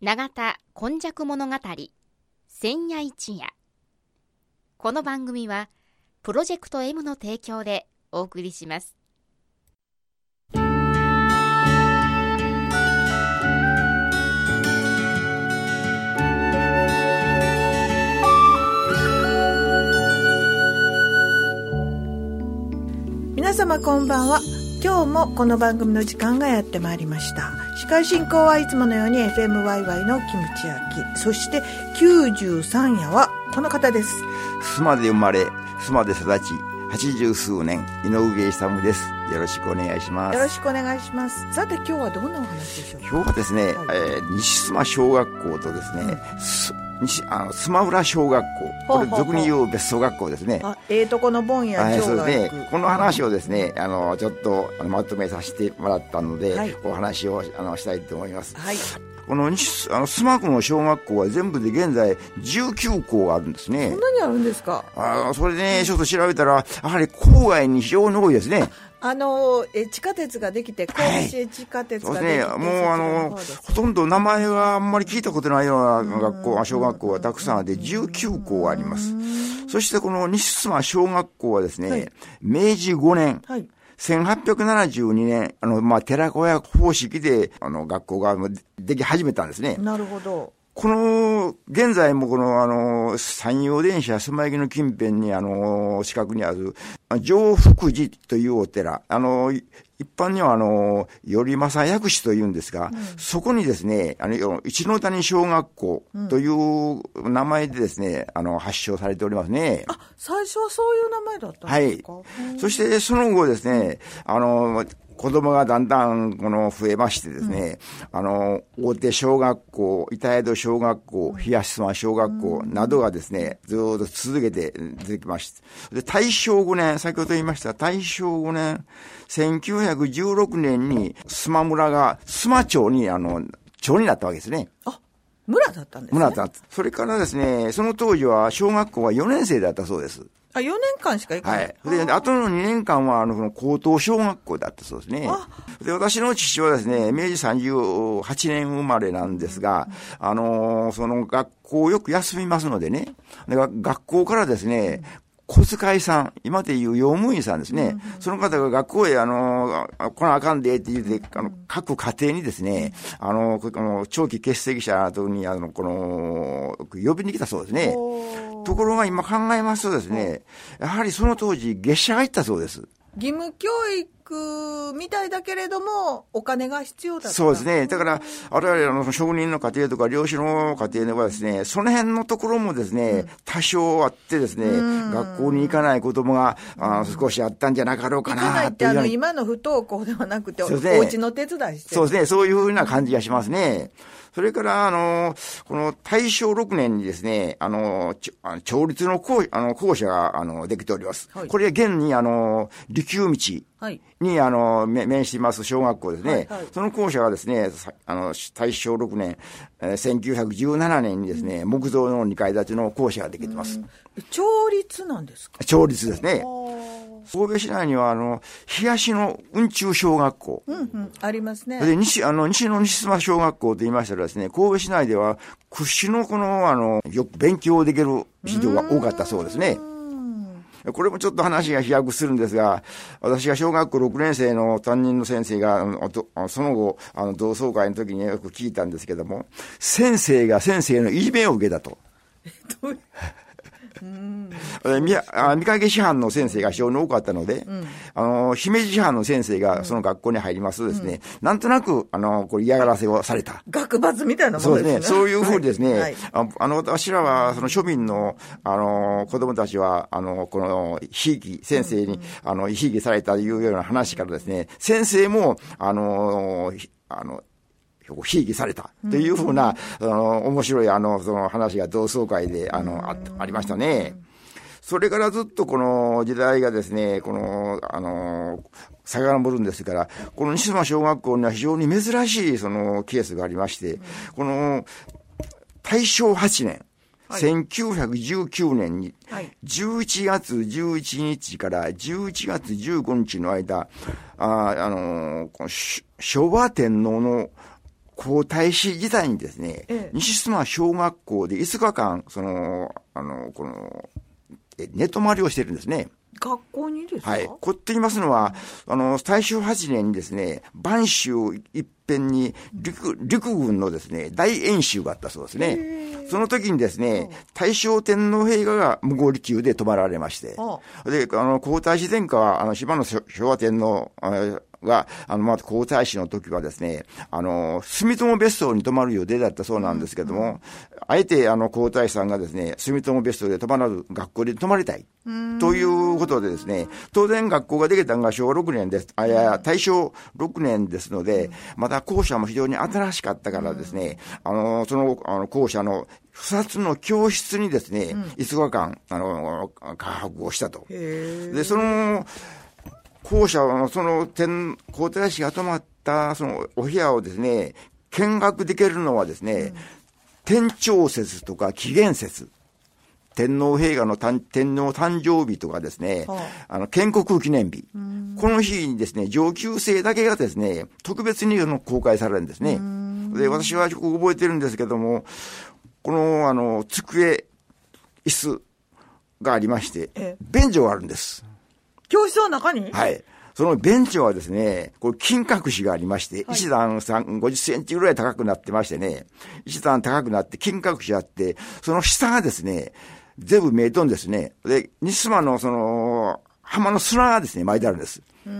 永田今昔物語千夜一夜。この番組はプロジェクト M の提供でお送りします。皆様こんばんは。今日もこの番組の時間がやってまいりました。司会進行はいつものように FMYY のキムチ焼きそして93夜はこの方です。須磨で生まれ須磨で育ち八十数年井上勇です。よろしくお願いします。よろしくお願いします。さて今日はどんなお話でしょうか？今日はですね、はい、えー、西須磨小学校とですね、うん西あのスマウラ小学校。これ俗に言う別荘学校ですね。あええー、とこの盆やはい、そうですね。この話をですねあのちょっとまとめさせてもらったので、はい、お話をあのしたいと思います、はい、この西あの須磨区の小学校は全部で現在19校あるんですね。そんなにあるんですか？あそれでねちょっと調べたらやはり郊外に非常に多いですね。あのえ地下鉄ができて、神戸市地下鉄ができて、はい、ね、もうあの、ほとんど名前はあんまり聞いたことないような学校、小学校がたくさんあって、19校あります。そしてこの西須磨小学校はですね、はい、明治5年、はい。1872年、あの、まあ、寺子屋方式で、あの、学校ができ始めたんですね。なるほど。この、現在もこの、あの、山陽電車スマイギの近辺に、あの、近くにある、上福寺というお寺、あの、一般には、あの、頼正薬師というんですが、うん、そこにですね、あの、一の谷小学校という名前でですね、あの、発祥されておりますね。あ、最初はそういう名前だったんですか？はい。そして、その後ですね、あの、子供がだんだん、この、増えましてですね、うん、あの、大手小学校、板江戸小学校、東妻小学校などがですね、ずっと続けて出てきまして、で、大正5年、先ほど言いました大正5年、1916年に、須磨村が、須磨町に、あの、町になったわけですね。あ村だったんですね。村だった。それからですね、その当時は小学校は4年生だったそうです。あ、4年間しか行かない。はい。で、あとの2年間は、あの、の高等小学校だったそうですね。で、私の父はですね、明治38年生まれなんですが、あのー、その学校をよく休みますのでね、で学校からですね、小遣いさん、今でいう用務員さんですね、うんその方が学校へ、あの、来なあかんでって言って、あの、各家庭にですね、あの、この長期欠席者とに、あの、この、呼びに来たそうですね。ところが今考えますとですね、やはりその当時、月謝が行ったそうです。義務教育みたいだけれども、お金が必要だそうですね。だから、我々の職人の家庭とか漁師の家庭ではですね、その辺のところもですね、うん、多少あってですね、学校に行かない子供があ少しあったんじゃなかろうかな行かないってあの、今の不登校ではなくて、お家の手伝いしてそうですね、そういうふうな感じがしますね。それから、あの、この大正6年にですね、あの、調律の校あの校舎が、あの、できております。はい、これ現に、あの、利休道に、あの、面しています小学校ですね。はいはい、その校舎がですね、あの、大正6年、えー、1917年にですね、うん、木造の2階建ての校舎ができてます。調律なんですか？調律ですね。神戸市内には、あの、東の雲中小学校。うんうん、ありますね。で、西、あの、西の西妻小学校と言いましたらですね、神戸市内では、屈指のこの、あの、よく勉強できる人が多かったそうですね。これもちょっと話が飛躍するんですが、私が小学校6年生の担任の先生が、その後、あの、同窓会の時によく聞いたんですけども、先生が先生のいじめを受けたと。みあ見かけ師範の先生が非常に多かったので、うん、あの、姫路師範の先生がその学校に入りますとですね、うん、なんとなく、あの、これ嫌がらせをされた。学罰みたいなものですね。そうですね。そういうふうにですね、はい、ああの、私らは、その庶民の、あの、子供たちは、あの、この、ひいき、先生に、うん、あの、ひいきされたというような話からですね、先生も、あの、あの、ひいきされた。というふうな、あの、面白いあの、その話が同窓会で、あの、あありましたね。それからずっとこの時代がですね、この、あの、遡るんですから、この西島小学校には非常に珍しいそのケースがありまして、この大正8年、はい、1919年に、11月11日から11月15日の間、ああの、昭和天皇の皇太子時代にですね、ええ、西須磨小学校で5日間、その、あの、この、寝泊まりをしてるんですね。学校にですか？はい。こって言いますのは、あの、大正8年にですね、播州一辺に陸、陸軍のですね、大演習があったそうですね。その時にですね、大正天皇陛下が無合力で泊まられまして、で、あの、皇太子殿下は、あの、島の昭和天皇、が、あの、まあ、皇太子の時はですね、あの、住友別荘に泊まる予定だったそうなんですけども、うん、あえて、あの、皇太子さんがですね、住友別荘で泊まらず、学校で泊まりたい。ということでですね、当然学校ができたのが昭和6年です。あ、いや、大正6年ですので、また校舎も非常に新しかったからですね、あの、その、あの、校舎の二つの教室にですね、5日間、あの、科博をしたと。で、その、校舎のその天、皇太子が泊まったそのお部屋をですね、見学できるのはですね、うん、天長節とか紀元節。天皇陛下の天皇誕生日とかですね、はあ、あの、建国記念日。この日にですね、上級生だけがですね、特別に公開されるんですね。で、私はよく覚えてるんですけども、この、あの、机、椅子がありまして、便所があるんです。教室の中に？はい。そのベンチはですね、これ金閣寺がありまして、はい、一段3、50センチぐらい高くなってましてね、一段高くなって金閣寺あって、その下がですね、全部見えとんですね。で、西間のその、浜の砂がですね、巻いてあるんです。そ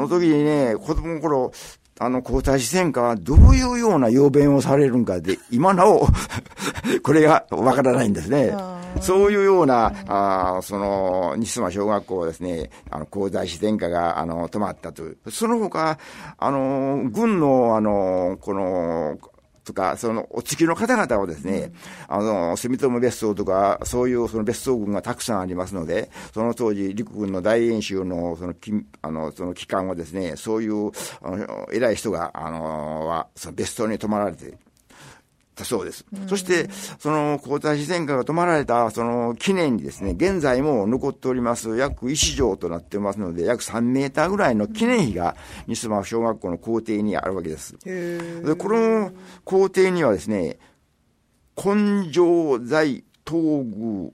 の時にね、子供の頃、あの皇太子戦火はどういうような要弁をされるんかで、今なお これがわからないんですね。そういうような、あその、西間小学校ですね、あの、皇太子殿下が、あの、泊まったという。その他、あの、軍の、あの、この、とか、そのお付きの方々をですね、あの、住友別荘とか、そういうその別荘群がたくさんありますので、その当時、陸軍の大演習の、そのき、あの、その期間はですね、そういう、あの、偉い人が、あの、は、その別荘に泊まられて、たそうです。そして、その皇太子殿下が泊まられた、その記念にですね、現在も残っております、約1畳となってますので、約3メーターぐらいの記念碑が、西間小学校の校庭にあるわけです。で、この校庭にはですね、根性在東宮、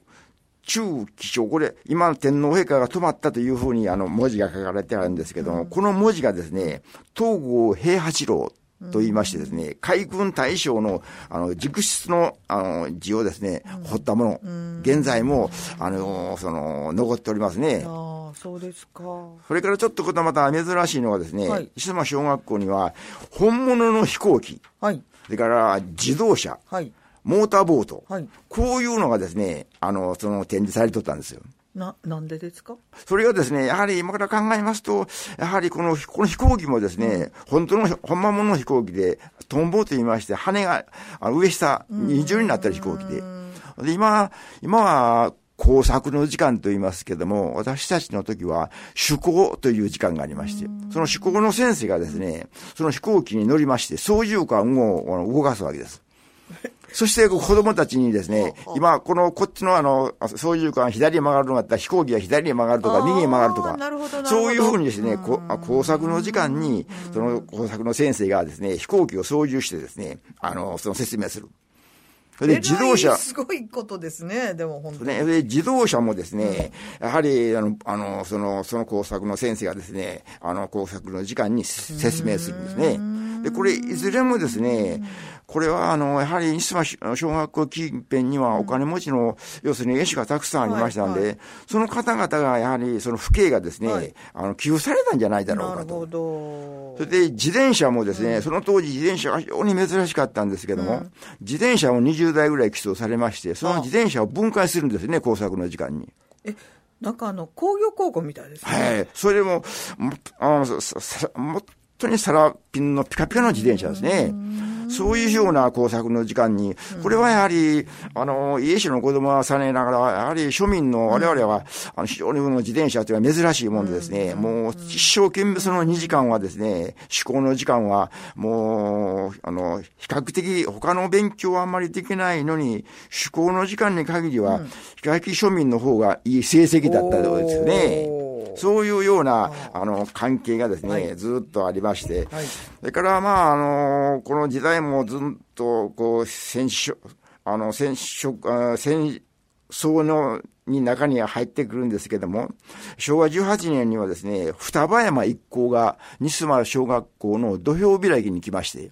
中気象、これ、今の天皇陛下が泊まったというふうにあの文字が書かれてあるんですけども、うん、この文字がですね、東郷平八郎と言いましてですね、海軍大将の、あの、熟筆の、あの、字をですね、彫ったもの、現在も、あの、その、残っておりますね。ああ、そうですか。それからちょっとことまた珍しいのはですね、はい、石間小学校には、本物の飛行機、はい。それから自動車、はい。モーターボート、はい。こういうのがですね、あの、その展示されとったんですよ。な、なんでですか？それがですね、やはり今から考えますと、やはりこの、この飛行機もですね、うん、本当の、本間物の飛行機で、トンボと言いまして、羽が、あの上下、二重になってる飛行機で。で、今、今は、工作の時間と言いますけども、私たちの時は、趣向という時間がありまして、その趣向の先生がですね、その飛行機に乗りまして、操縦桿を動かすわけです。そして子供たちにですね、今、この、こっちのあの、操縦桿左に曲がるのがあったら飛行機が左に曲がるとか、右に曲がるとか、そういうふうにですね、工作の時間に、その工作の先生がですね、飛行機を操縦してですね、あの、その説明する。それで自動車。すごいことですね、でも本当に。ね、で自動車もですね、やはり、あの、あの、その、その工作の先生がですね、あの、工作の時間に説明するんですね。で、これ、いずれもですね、これは、あの、やはり、西島小学校近辺にはお金持ちの、要するに絵師がたくさんありましたんで、はいはい、その方々が、やはり、その父兄がですね、はい、あの、寄付されたんじゃないだろうかと。なるほど。それで、自転車もですね、うん、その当時自転車が非常に珍しかったんですけども、うん、自転車も20台ぐらい寄贈されまして、その自転車を分解するんですね、工作の時間に。えなんかあの、工業高校みたいですね。はい。それも、あの、もっ当にサラピンのピカピカの自転車ですね。そういうような工作の時間に、これはやはり、あの、家主の子供はさねながら、やはり庶民の我々は、あの、非常にの自転車というのは珍しいもんでですね、もう一生懸命その2時間はですね、思考の時間は、もう、あの、比較的他の勉強はあんまりできないのに、思考の時間に限りは、比較的庶民の方がいい成績だったようですよね。そう。いうようなあの関係がですね、はい、ずっとありまして、はい、それからまああのこの時代もずっとこう戦勝あの戦勝戦争のに中には入ってくるんですけども、昭和18年にはですね、双葉山一行が西丸小学校の土俵開きに来まして、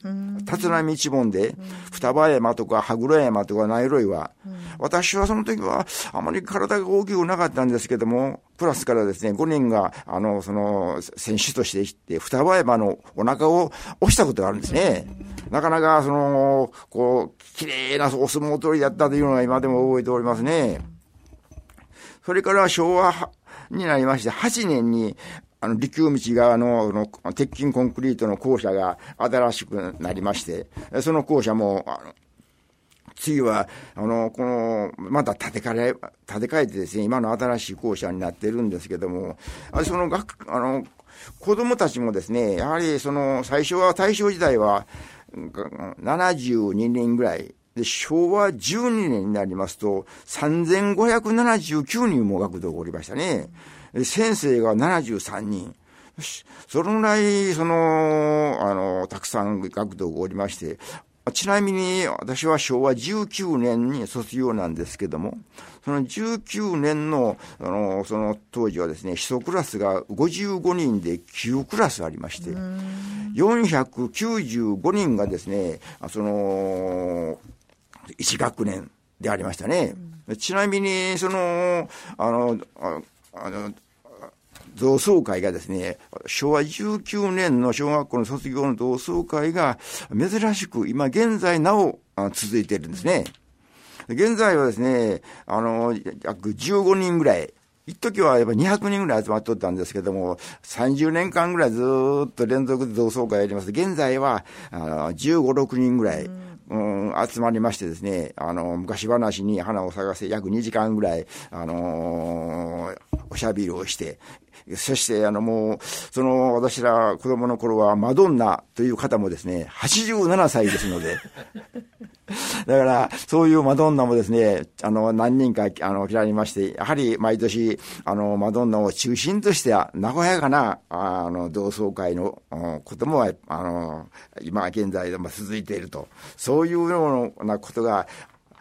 立浪一門で、双葉山とか羽黒山とかナイロイは、私はその時はあまり体が大きくなかったんですけども、プラスからですね、5人が、あの、その、選手として行って、双葉山のお腹を押したことがあるんですね。なかなか、その、こう、綺麗なお相撲取りだったというのが今でも覚えておりますね。それから昭和になりまして、8年に、あの、陸道側の、の、鉄筋コンクリートの校舎が新しくなりまして、その校舎も、あの、次は、あの、この、また建て替え、建て替えてですね、今の新しい校舎になってるんですけども、その学、あの、子供たちもですね、やはりその、最初は大正時代は、72人ぐらいで、昭和12年になりますと、3579人も学童がおりましたね。先生が73人。そのぐらい、その、あの、たくさん学童がおりまして、ちなみに私は昭和19年に卒業なんですけども、その19年の、あの、その当時はですね、基礎クラスが55人で9クラスありまして、495人がですね、その、1学年でありましたね。うん、ちなみに、その、あの、ああの、同窓会がですね、昭和19年の小学校の卒業の同窓会が珍しく今現在なお続いているんですね。現在はですね、あの、約15人ぐらい、一時はやっぱ200人ぐらい集まっとったんですけども、30年間ぐらいずっと連続で同窓会やります。現在は、あ15、6人ぐらい、うん、集まりましてですね、あの、昔話に花を探せ約2時間ぐらい、あのー、おしゃべりをして、そして、あの、もう、その、私ら子供の頃はマドンナという方もですね、87歳ですので、だから、そういうマドンナもですね、あの、何人か、あの、られまして、やはり毎年、あの、マドンナを中心としては、和やかな、あの、同窓会のことも、あの、今現在でも続いていると。そういうようなことが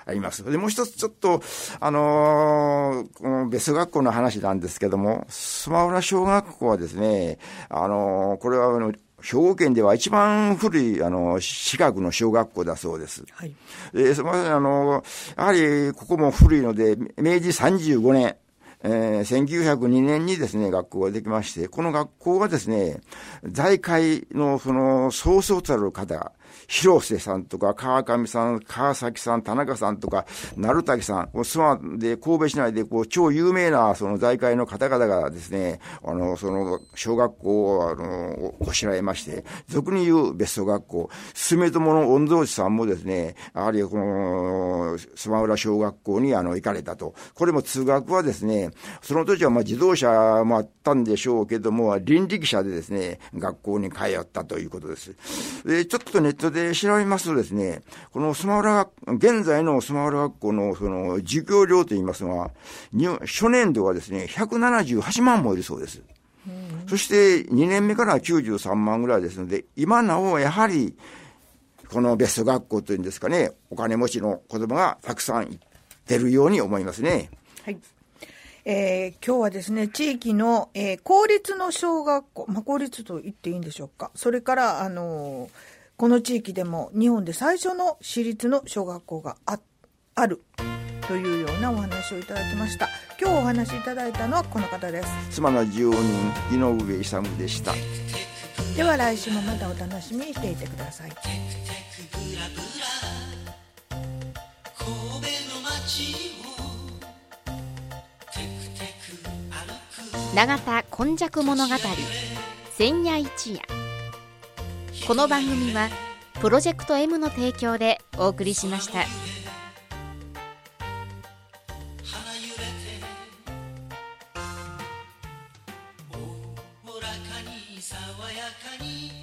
あります。で、もう一つちょっと、あのー、この別学校の話なんですけども、スマウラ小学校はですね、あのー、これはあの、兵庫県では一番古い、あの、私学の小学校だそうです。はい。で、その、あの、やはり、ここも古いので、明治35年、えー、1902年にですね、学校ができまして、この学校はですね、財界のその、そうそうたる方、広瀬さんとか、川上さん、川崎さん、田中さんとか、鳴滝さん、諏訪で、神戸市内で、こう、超有名な、その財界の方々がですね、あの、その、小学校を、あの、こしらえまして、俗に言う別荘学校、すめ友の御曹司さんもですね、やはりこの、スマ浦小学校に、あの、行かれたと。これも通学はですね、その時は、まあ、自動車もあったんでしょうけども、倫理記者でですね、学校に通ったということです。で、ちょっとネットそれで調べますとですね、このスマウラ現在のスマウラ学校のその授業料といいますのは、初年度はですね、178万もいるそうです。そして2年目から93万ぐらいですので、今なおやはり、このベスト学校というんですかね、お金持ちの子供がたくさん行ってるように思いますね。はい。えー、今日はですね、地域の、えー、公立の小学校、まあ、公立と言っていいんでしょうか。それから、あのー、この地域でも日本で最初の私立の小学校がああるというようなお話をいただきました。今日お話しいただいたのはこの方です。妻の住人、井上勇でした。では来週もまたお楽しみにしていてください。永田今昔物語千夜一夜この番組はプロジェクト M の提供でお送りしました。爽やかに